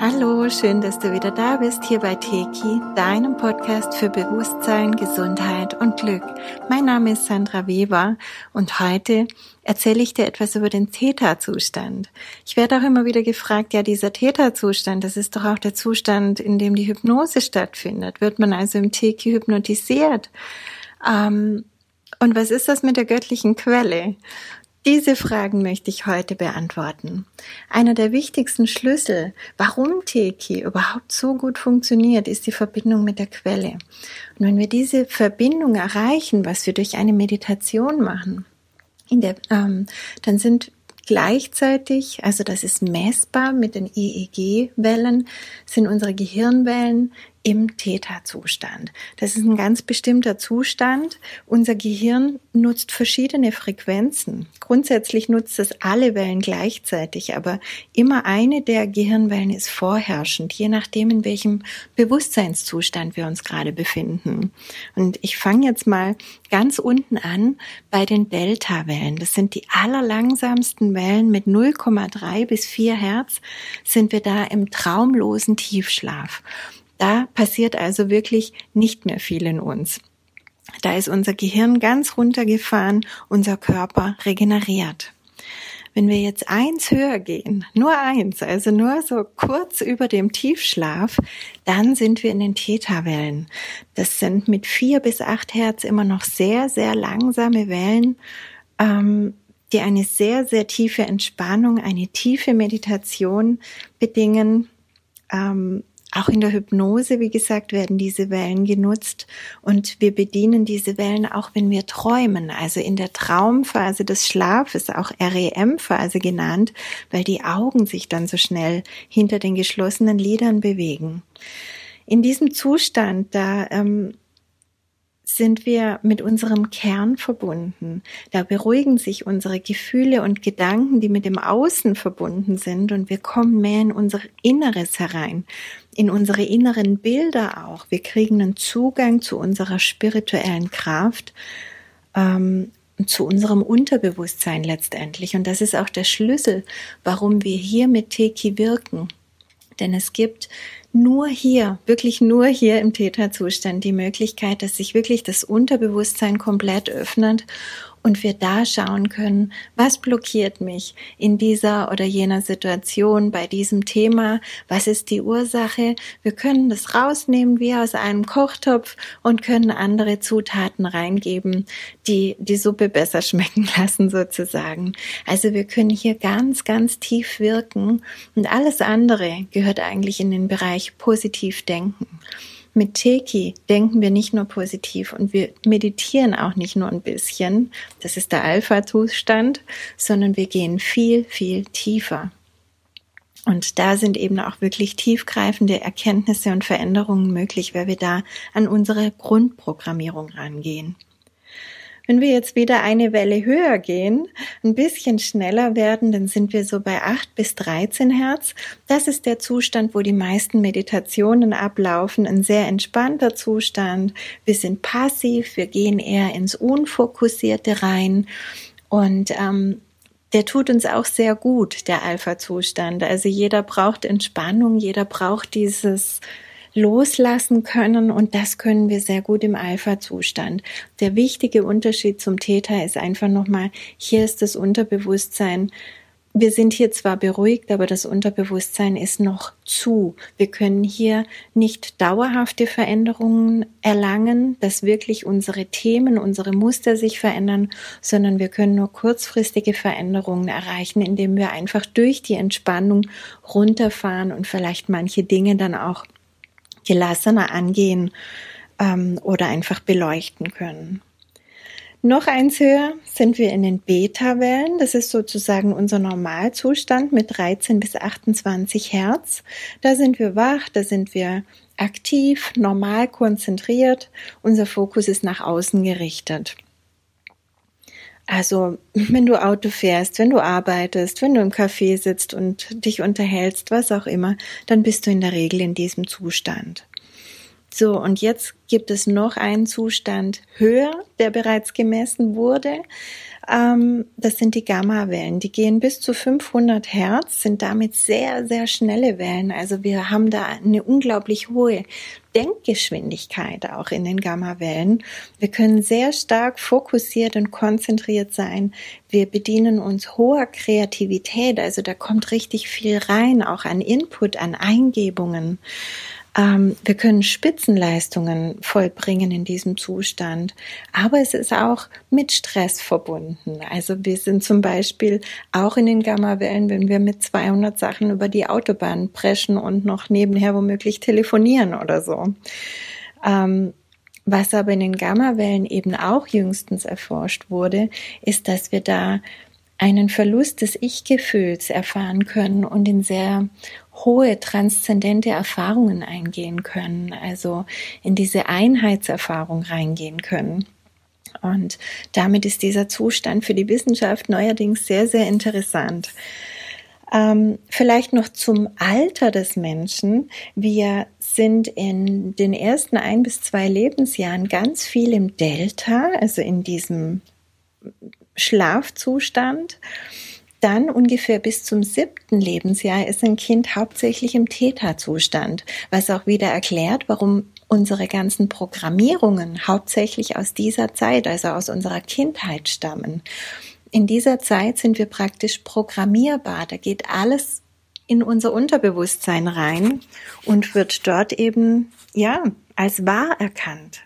Hallo, schön, dass du wieder da bist hier bei Teki, deinem Podcast für Bewusstsein, Gesundheit und Glück. Mein Name ist Sandra Weber und heute erzähle ich dir etwas über den Theta-Zustand. Ich werde auch immer wieder gefragt, ja, dieser Theta-Zustand, das ist doch auch der Zustand, in dem die Hypnose stattfindet. Wird man also im Teki hypnotisiert? Ähm, und was ist das mit der göttlichen Quelle? Diese Fragen möchte ich heute beantworten. Einer der wichtigsten Schlüssel, warum Teki überhaupt so gut funktioniert, ist die Verbindung mit der Quelle. Und wenn wir diese Verbindung erreichen, was wir durch eine Meditation machen, der, ähm, dann sind gleichzeitig, also das ist messbar mit den EEG-Wellen, sind unsere Gehirnwellen im Theta-Zustand. Das ist ein ganz bestimmter Zustand. Unser Gehirn nutzt verschiedene Frequenzen. Grundsätzlich nutzt es alle Wellen gleichzeitig, aber immer eine der Gehirnwellen ist vorherrschend, je nachdem, in welchem Bewusstseinszustand wir uns gerade befinden. Und ich fange jetzt mal ganz unten an bei den Delta-Wellen. Das sind die allerlangsamsten Wellen mit 0,3 bis 4 Hertz sind wir da im traumlosen Tiefschlaf. Da passiert also wirklich nicht mehr viel in uns. Da ist unser Gehirn ganz runtergefahren, unser Körper regeneriert. Wenn wir jetzt eins höher gehen, nur eins, also nur so kurz über dem Tiefschlaf, dann sind wir in den Theta-Wellen. Das sind mit vier bis acht Hertz immer noch sehr, sehr langsame Wellen, ähm, die eine sehr, sehr tiefe Entspannung, eine tiefe Meditation bedingen. Ähm, auch in der Hypnose, wie gesagt, werden diese Wellen genutzt und wir bedienen diese Wellen auch, wenn wir träumen, also in der Traumphase des Schlafes, auch REM-Phase genannt, weil die Augen sich dann so schnell hinter den geschlossenen Lidern bewegen. In diesem Zustand, da ähm, sind wir mit unserem Kern verbunden. Da beruhigen sich unsere Gefühle und Gedanken, die mit dem Außen verbunden sind und wir kommen mehr in unser Inneres herein, in unsere inneren Bilder auch. Wir kriegen einen Zugang zu unserer spirituellen Kraft, ähm, zu unserem Unterbewusstsein letztendlich. Und das ist auch der Schlüssel, warum wir hier mit Teki wirken. Denn es gibt nur hier, wirklich nur hier im Täterzustand die Möglichkeit, dass sich wirklich das Unterbewusstsein komplett öffnet und wir da schauen können, was blockiert mich in dieser oder jener Situation bei diesem Thema, was ist die Ursache. Wir können das rausnehmen wie aus einem Kochtopf und können andere Zutaten reingeben, die die Suppe besser schmecken lassen sozusagen. Also wir können hier ganz, ganz tief wirken und alles andere gehört eigentlich in den Bereich positiv denken. Mit Teki denken wir nicht nur positiv und wir meditieren auch nicht nur ein bisschen, das ist der Alpha-Zustand, sondern wir gehen viel, viel tiefer. Und da sind eben auch wirklich tiefgreifende Erkenntnisse und Veränderungen möglich, weil wir da an unsere Grundprogrammierung rangehen. Wenn wir jetzt wieder eine Welle höher gehen, ein bisschen schneller werden, dann sind wir so bei 8 bis 13 Hertz. Das ist der Zustand, wo die meisten Meditationen ablaufen. Ein sehr entspannter Zustand. Wir sind passiv, wir gehen eher ins Unfokussierte rein. Und ähm, der tut uns auch sehr gut, der Alpha-Zustand. Also jeder braucht Entspannung, jeder braucht dieses loslassen können und das können wir sehr gut im Alpha-Zustand. Der wichtige Unterschied zum Theta ist einfach nochmal, hier ist das Unterbewusstsein wir sind hier zwar beruhigt, aber das Unterbewusstsein ist noch zu. Wir können hier nicht dauerhafte Veränderungen erlangen, dass wirklich unsere Themen, unsere Muster sich verändern, sondern wir können nur kurzfristige Veränderungen erreichen, indem wir einfach durch die Entspannung runterfahren und vielleicht manche Dinge dann auch gelassener angehen ähm, oder einfach beleuchten können. Noch eins höher sind wir in den Beta-Wellen. Das ist sozusagen unser Normalzustand mit 13 bis 28 Hertz. Da sind wir wach, da sind wir aktiv, normal konzentriert. Unser Fokus ist nach außen gerichtet. Also, wenn du Auto fährst, wenn du arbeitest, wenn du im Café sitzt und dich unterhältst, was auch immer, dann bist du in der Regel in diesem Zustand. So, und jetzt gibt es noch einen Zustand höher, der bereits gemessen wurde. Ähm, das sind die Gamma-Wellen. Die gehen bis zu 500 Hertz, sind damit sehr, sehr schnelle Wellen. Also wir haben da eine unglaublich hohe Denkgeschwindigkeit auch in den Gamma-Wellen. Wir können sehr stark fokussiert und konzentriert sein. Wir bedienen uns hoher Kreativität. Also da kommt richtig viel rein, auch an Input, an Eingebungen. Ähm, wir können Spitzenleistungen vollbringen in diesem Zustand, aber es ist auch mit Stress verbunden. Also wir sind zum Beispiel auch in den Gammawellen, wenn wir mit 200 Sachen über die Autobahn preschen und noch nebenher womöglich telefonieren oder so. Ähm, was aber in den Gammawellen eben auch jüngstens erforscht wurde, ist, dass wir da einen Verlust des Ich-Gefühls erfahren können und in sehr hohe transzendente Erfahrungen eingehen können, also in diese Einheitserfahrung reingehen können. Und damit ist dieser Zustand für die Wissenschaft neuerdings sehr, sehr interessant. Ähm, vielleicht noch zum Alter des Menschen. Wir sind in den ersten ein bis zwei Lebensjahren ganz viel im Delta, also in diesem Schlafzustand. Dann ungefähr bis zum siebten Lebensjahr ist ein Kind hauptsächlich im Theta-Zustand, was auch wieder erklärt, warum unsere ganzen Programmierungen hauptsächlich aus dieser Zeit, also aus unserer Kindheit stammen. In dieser Zeit sind wir praktisch programmierbar. Da geht alles in unser Unterbewusstsein rein und wird dort eben, ja, als wahr erkannt.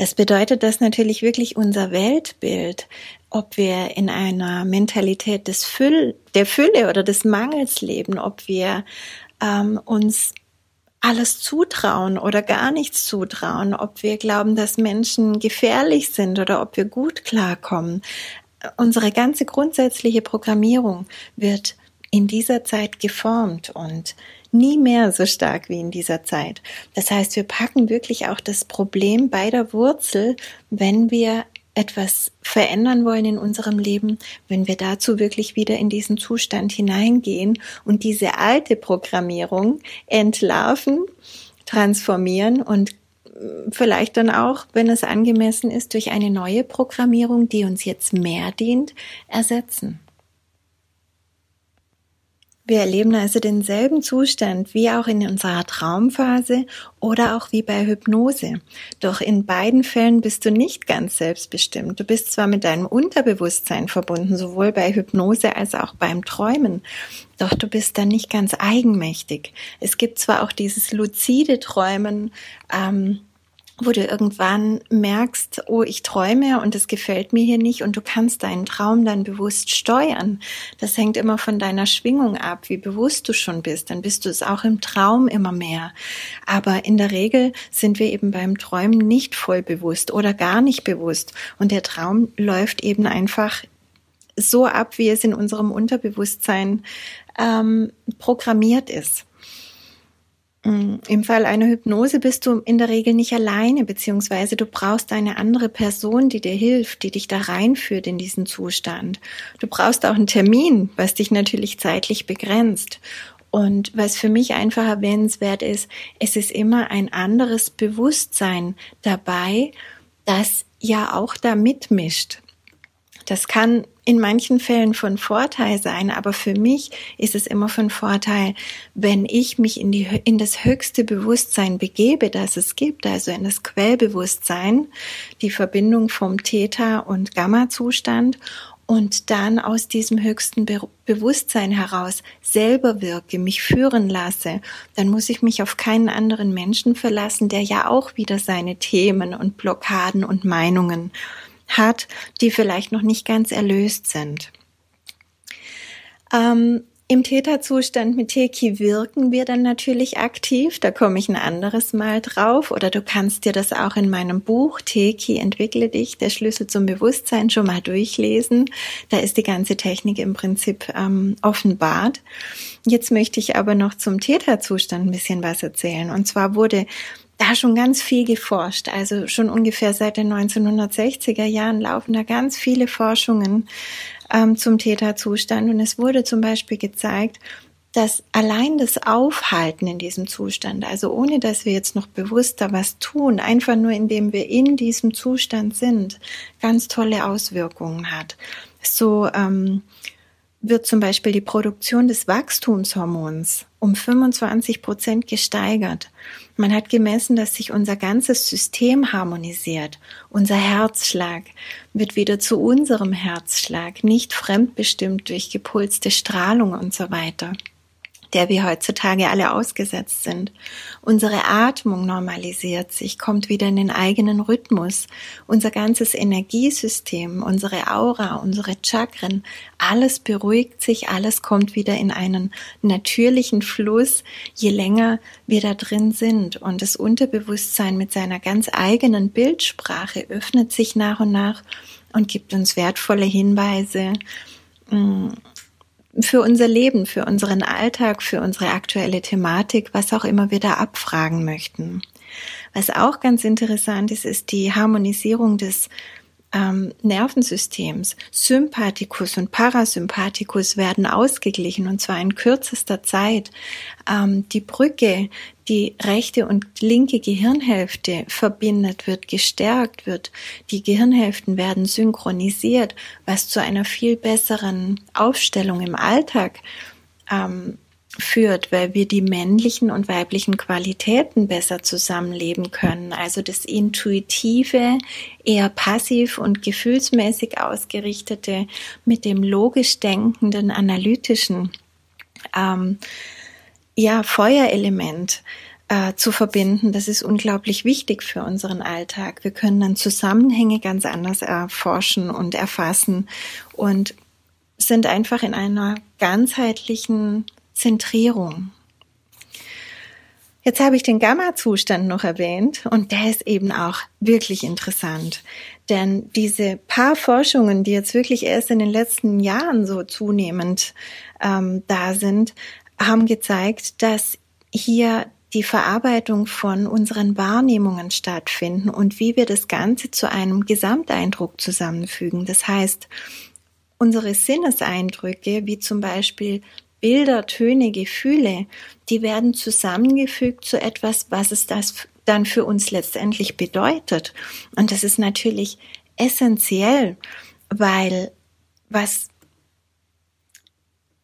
Das bedeutet, dass natürlich wirklich unser Weltbild, ob wir in einer Mentalität des Füll, der Fülle oder des Mangels leben, ob wir ähm, uns alles zutrauen oder gar nichts zutrauen, ob wir glauben, dass Menschen gefährlich sind oder ob wir gut klarkommen. Unsere ganze grundsätzliche Programmierung wird in dieser Zeit geformt und nie mehr so stark wie in dieser Zeit. Das heißt, wir packen wirklich auch das Problem bei der Wurzel, wenn wir etwas verändern wollen in unserem Leben, wenn wir dazu wirklich wieder in diesen Zustand hineingehen und diese alte Programmierung entlarven, transformieren und vielleicht dann auch, wenn es angemessen ist, durch eine neue Programmierung, die uns jetzt mehr dient, ersetzen. Wir erleben also denselben Zustand wie auch in unserer Traumphase oder auch wie bei Hypnose. Doch in beiden Fällen bist du nicht ganz selbstbestimmt. Du bist zwar mit deinem Unterbewusstsein verbunden, sowohl bei Hypnose als auch beim Träumen. Doch du bist dann nicht ganz eigenmächtig. Es gibt zwar auch dieses luzide Träumen, ähm, wo du irgendwann merkst, oh, ich träume und es gefällt mir hier nicht und du kannst deinen Traum dann bewusst steuern. Das hängt immer von deiner Schwingung ab, wie bewusst du schon bist. Dann bist du es auch im Traum immer mehr. Aber in der Regel sind wir eben beim Träumen nicht voll bewusst oder gar nicht bewusst. Und der Traum läuft eben einfach so ab, wie es in unserem Unterbewusstsein ähm, programmiert ist. Mm, Im Fall einer Hypnose bist du in der Regel nicht alleine, beziehungsweise du brauchst eine andere Person, die dir hilft, die dich da reinführt in diesen Zustand. Du brauchst auch einen Termin, was dich natürlich zeitlich begrenzt. Und was für mich einfach erwähnenswert ist, es ist immer ein anderes Bewusstsein dabei, das ja auch da mitmischt. Das kann in manchen Fällen von Vorteil sein, aber für mich ist es immer von Vorteil, wenn ich mich in, die, in das höchste Bewusstsein begebe, das es gibt, also in das Quellbewusstsein, die Verbindung vom Theta- und Gamma-Zustand und dann aus diesem höchsten Be Bewusstsein heraus selber wirke, mich führen lasse, dann muss ich mich auf keinen anderen Menschen verlassen, der ja auch wieder seine Themen und Blockaden und Meinungen hat, die vielleicht noch nicht ganz erlöst sind. Ähm, Im Täterzustand mit Teki wirken wir dann natürlich aktiv, da komme ich ein anderes Mal drauf oder du kannst dir das auch in meinem Buch Teki entwickle dich, der Schlüssel zum Bewusstsein schon mal durchlesen. Da ist die ganze Technik im Prinzip ähm, offenbart. Jetzt möchte ich aber noch zum Täterzustand ein bisschen was erzählen. Und zwar wurde da schon ganz viel geforscht. Also schon ungefähr seit den 1960er Jahren laufen da ganz viele Forschungen ähm, zum Täterzustand. Und es wurde zum Beispiel gezeigt, dass allein das Aufhalten in diesem Zustand, also ohne dass wir jetzt noch bewusster was tun, einfach nur indem wir in diesem Zustand sind, ganz tolle Auswirkungen hat. So ähm, wird zum Beispiel die Produktion des Wachstumshormons um 25 Prozent gesteigert. Man hat gemessen, dass sich unser ganzes System harmonisiert. Unser Herzschlag wird wieder zu unserem Herzschlag, nicht fremdbestimmt durch gepulste Strahlung und so weiter der wir heutzutage alle ausgesetzt sind. Unsere Atmung normalisiert sich, kommt wieder in den eigenen Rhythmus. Unser ganzes Energiesystem, unsere Aura, unsere Chakren, alles beruhigt sich, alles kommt wieder in einen natürlichen Fluss, je länger wir da drin sind. Und das Unterbewusstsein mit seiner ganz eigenen Bildsprache öffnet sich nach und nach und gibt uns wertvolle Hinweise, mm, für unser Leben, für unseren Alltag, für unsere aktuelle Thematik, was auch immer wir da abfragen möchten. Was auch ganz interessant ist, ist die Harmonisierung des ähm, Nervensystems, Sympathikus und Parasympathikus werden ausgeglichen und zwar in kürzester Zeit. Ähm, die Brücke, die rechte und linke Gehirnhälfte verbindet, wird gestärkt, wird. Die Gehirnhälften werden synchronisiert, was zu einer viel besseren Aufstellung im Alltag ähm, führt, weil wir die männlichen und weiblichen Qualitäten besser zusammenleben können. Also das intuitive, eher passiv und gefühlsmäßig ausgerichtete mit dem logisch denkenden, analytischen, ähm, ja, Feuerelement äh, zu verbinden. Das ist unglaublich wichtig für unseren Alltag. Wir können dann Zusammenhänge ganz anders erforschen und erfassen und sind einfach in einer ganzheitlichen Zentrierung. Jetzt habe ich den Gamma-Zustand noch erwähnt und der ist eben auch wirklich interessant. Denn diese paar Forschungen, die jetzt wirklich erst in den letzten Jahren so zunehmend ähm, da sind, haben gezeigt, dass hier die Verarbeitung von unseren Wahrnehmungen stattfinden und wie wir das Ganze zu einem Gesamteindruck zusammenfügen. Das heißt, unsere Sinneseindrücke, wie zum Beispiel Bilder, Töne, Gefühle, die werden zusammengefügt zu etwas, was es das dann für uns letztendlich bedeutet. Und das ist natürlich essentiell, weil was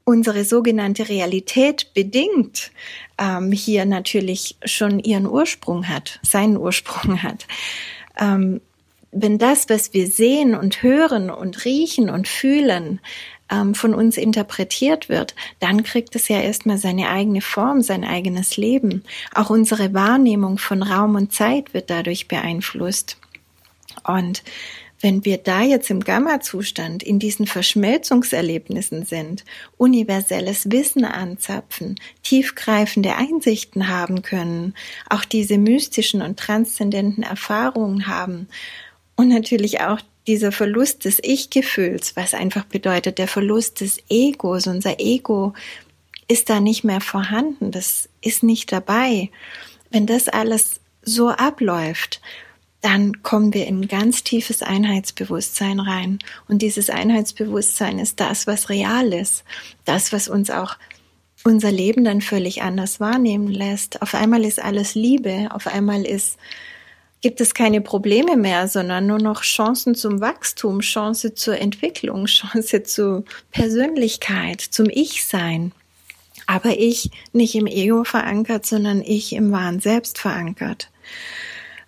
unsere sogenannte Realität bedingt, ähm, hier natürlich schon ihren Ursprung hat, seinen Ursprung hat. Ähm, wenn das, was wir sehen und hören und riechen und fühlen, ähm, von uns interpretiert wird, dann kriegt es ja erstmal seine eigene Form, sein eigenes Leben. Auch unsere Wahrnehmung von Raum und Zeit wird dadurch beeinflusst. Und wenn wir da jetzt im Gamma-Zustand in diesen Verschmelzungserlebnissen sind, universelles Wissen anzapfen, tiefgreifende Einsichten haben können, auch diese mystischen und transzendenten Erfahrungen haben und natürlich auch dieser Verlust des Ich-Gefühls, was einfach bedeutet, der Verlust des Egos, unser Ego ist da nicht mehr vorhanden, das ist nicht dabei. Wenn das alles so abläuft, dann kommen wir in ein ganz tiefes Einheitsbewusstsein rein. Und dieses Einheitsbewusstsein ist das, was real ist. Das, was uns auch unser Leben dann völlig anders wahrnehmen lässt. Auf einmal ist alles Liebe, auf einmal ist gibt es keine Probleme mehr, sondern nur noch Chancen zum Wachstum, Chance zur Entwicklung, Chance zur Persönlichkeit, zum Ich-Sein. Aber ich nicht im Ego verankert, sondern ich im wahren Selbst verankert.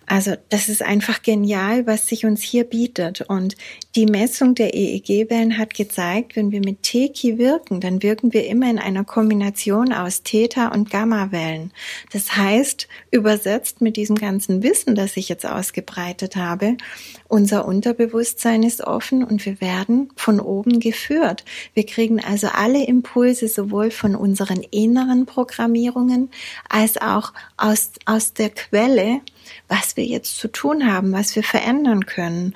Also das ist einfach genial, was sich uns hier bietet. Und die Messung der EEG-Wellen hat gezeigt, wenn wir mit Teki wirken, dann wirken wir immer in einer Kombination aus Theta- und Gamma-Wellen. Das heißt, übersetzt mit diesem ganzen Wissen, das ich jetzt ausgebreitet habe, unser Unterbewusstsein ist offen und wir werden von oben geführt. Wir kriegen also alle Impulse sowohl von unseren inneren Programmierungen als auch aus, aus der Quelle, was wir jetzt zu tun haben, was wir verändern können,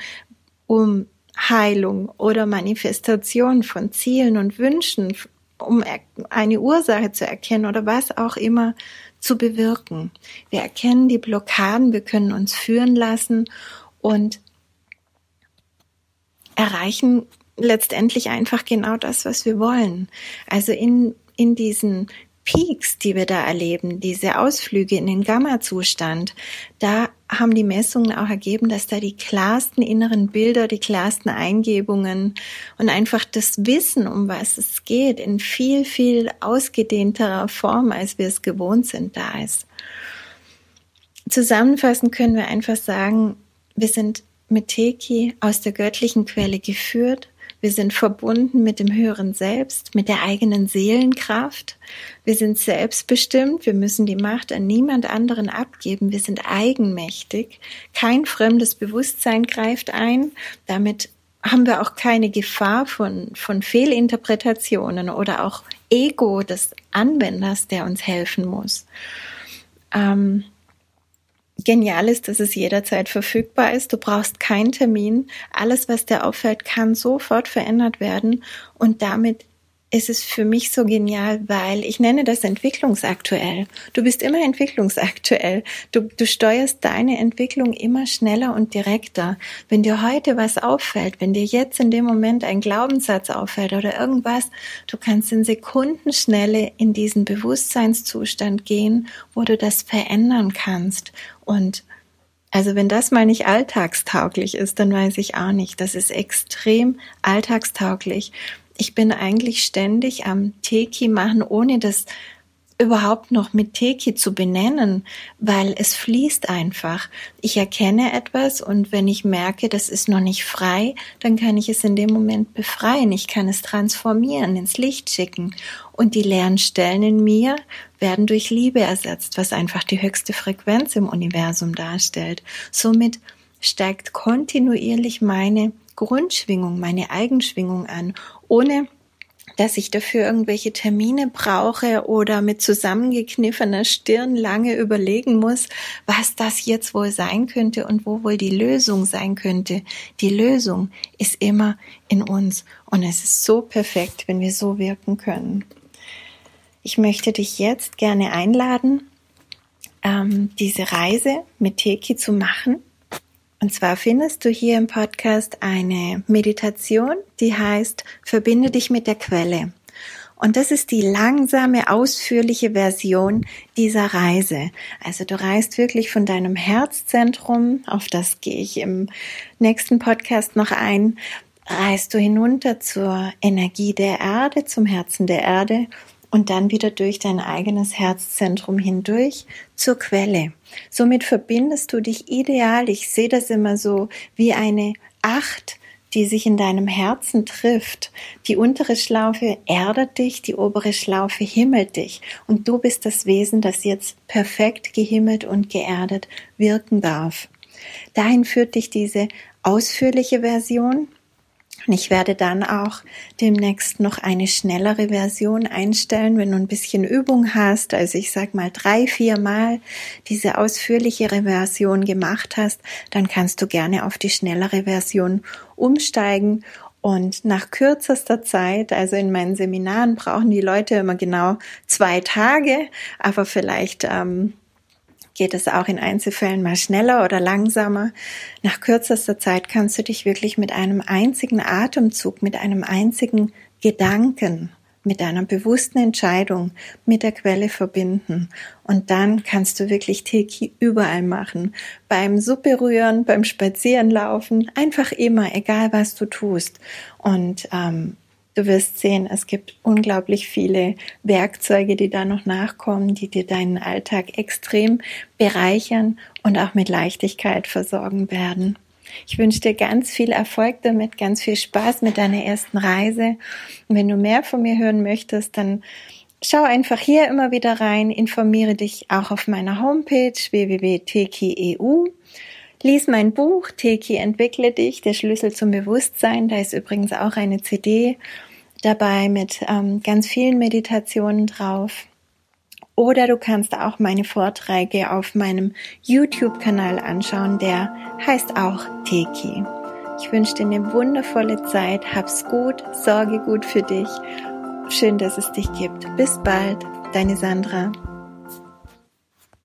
um Heilung oder Manifestation von Zielen und Wünschen, um eine Ursache zu erkennen oder was auch immer zu bewirken. Wir erkennen die Blockaden, wir können uns führen lassen und erreichen letztendlich einfach genau das, was wir wollen. Also in, in diesen Peaks, die wir da erleben, diese Ausflüge in den Gamma-Zustand, da haben die Messungen auch ergeben, dass da die klarsten inneren Bilder, die klarsten Eingebungen und einfach das Wissen, um was es geht, in viel, viel ausgedehnterer Form, als wir es gewohnt sind, da ist. Zusammenfassend können wir einfach sagen, wir sind mit Teki aus der göttlichen Quelle geführt wir sind verbunden mit dem höheren Selbst, mit der eigenen Seelenkraft. Wir sind selbstbestimmt. Wir müssen die Macht an niemand anderen abgeben. Wir sind eigenmächtig. Kein fremdes Bewusstsein greift ein. Damit haben wir auch keine Gefahr von, von Fehlinterpretationen oder auch Ego des Anwenders, der uns helfen muss. Ähm, genial ist, dass es jederzeit verfügbar ist. Du brauchst keinen Termin. Alles, was dir auffällt, kann sofort verändert werden und damit ist es für mich so genial, weil ich nenne das entwicklungsaktuell. Du bist immer entwicklungsaktuell. Du, du steuerst deine Entwicklung immer schneller und direkter. Wenn dir heute was auffällt, wenn dir jetzt in dem Moment ein Glaubenssatz auffällt oder irgendwas, du kannst in Sekundenschnelle in diesen Bewusstseinszustand gehen, wo du das verändern kannst. Und also wenn das mal nicht alltagstauglich ist, dann weiß ich auch nicht. Das ist extrem alltagstauglich ich bin eigentlich ständig am Teki machen, ohne das überhaupt noch mit Teki zu benennen, weil es fließt einfach. Ich erkenne etwas und wenn ich merke, das ist noch nicht frei, dann kann ich es in dem Moment befreien. Ich kann es transformieren, ins Licht schicken. Und die leeren Stellen in mir werden durch Liebe ersetzt, was einfach die höchste Frequenz im Universum darstellt. Somit steigt kontinuierlich meine Grundschwingung, meine Eigenschwingung an, ohne dass ich dafür irgendwelche Termine brauche oder mit zusammengekniffener Stirn lange überlegen muss, was das jetzt wohl sein könnte und wo wohl die Lösung sein könnte. Die Lösung ist immer in uns und es ist so perfekt, wenn wir so wirken können. Ich möchte dich jetzt gerne einladen, ähm, diese Reise mit Teki zu machen und zwar findest du hier im Podcast eine Meditation, die heißt Verbinde dich mit der Quelle. Und das ist die langsame, ausführliche Version dieser Reise. Also du reist wirklich von deinem Herzzentrum, auf das gehe ich im nächsten Podcast noch ein, reist du hinunter zur Energie der Erde, zum Herzen der Erde und dann wieder durch dein eigenes Herzzentrum hindurch zur Quelle. Somit verbindest du dich ideal. Ich sehe das immer so wie eine Acht, die sich in deinem Herzen trifft. Die untere Schlaufe erdet dich, die obere Schlaufe himmelt dich. Und du bist das Wesen, das jetzt perfekt gehimmelt und geerdet wirken darf. Dahin führt dich diese ausführliche Version und ich werde dann auch demnächst noch eine schnellere Version einstellen, wenn du ein bisschen Übung hast. Also ich sag mal drei, vier Mal diese ausführlichere Version gemacht hast, dann kannst du gerne auf die schnellere Version umsteigen. Und nach kürzester Zeit, also in meinen Seminaren brauchen die Leute immer genau zwei Tage, aber vielleicht ähm, geht es auch in Einzelfällen mal schneller oder langsamer. Nach kürzester Zeit kannst du dich wirklich mit einem einzigen Atemzug, mit einem einzigen Gedanken, mit einer bewussten Entscheidung mit der Quelle verbinden. Und dann kannst du wirklich Teki überall machen. Beim Suppe rühren, beim Spazierenlaufen, einfach immer, egal was du tust. Und ähm, Du wirst sehen, es gibt unglaublich viele Werkzeuge, die da noch nachkommen, die dir deinen Alltag extrem bereichern und auch mit Leichtigkeit versorgen werden. Ich wünsche dir ganz viel Erfolg damit, ganz viel Spaß mit deiner ersten Reise. Und wenn du mehr von mir hören möchtest, dann schau einfach hier immer wieder rein, informiere dich auch auf meiner Homepage www.teki.eu. Lies mein Buch Teki entwickle dich, der Schlüssel zum Bewusstsein. Da ist übrigens auch eine CD dabei mit ähm, ganz vielen Meditationen drauf. Oder du kannst auch meine Vorträge auf meinem YouTube-Kanal anschauen, der heißt auch Teki. Ich wünsche dir eine wundervolle Zeit, hab's gut, sorge gut für dich. Schön, dass es dich gibt. Bis bald, deine Sandra.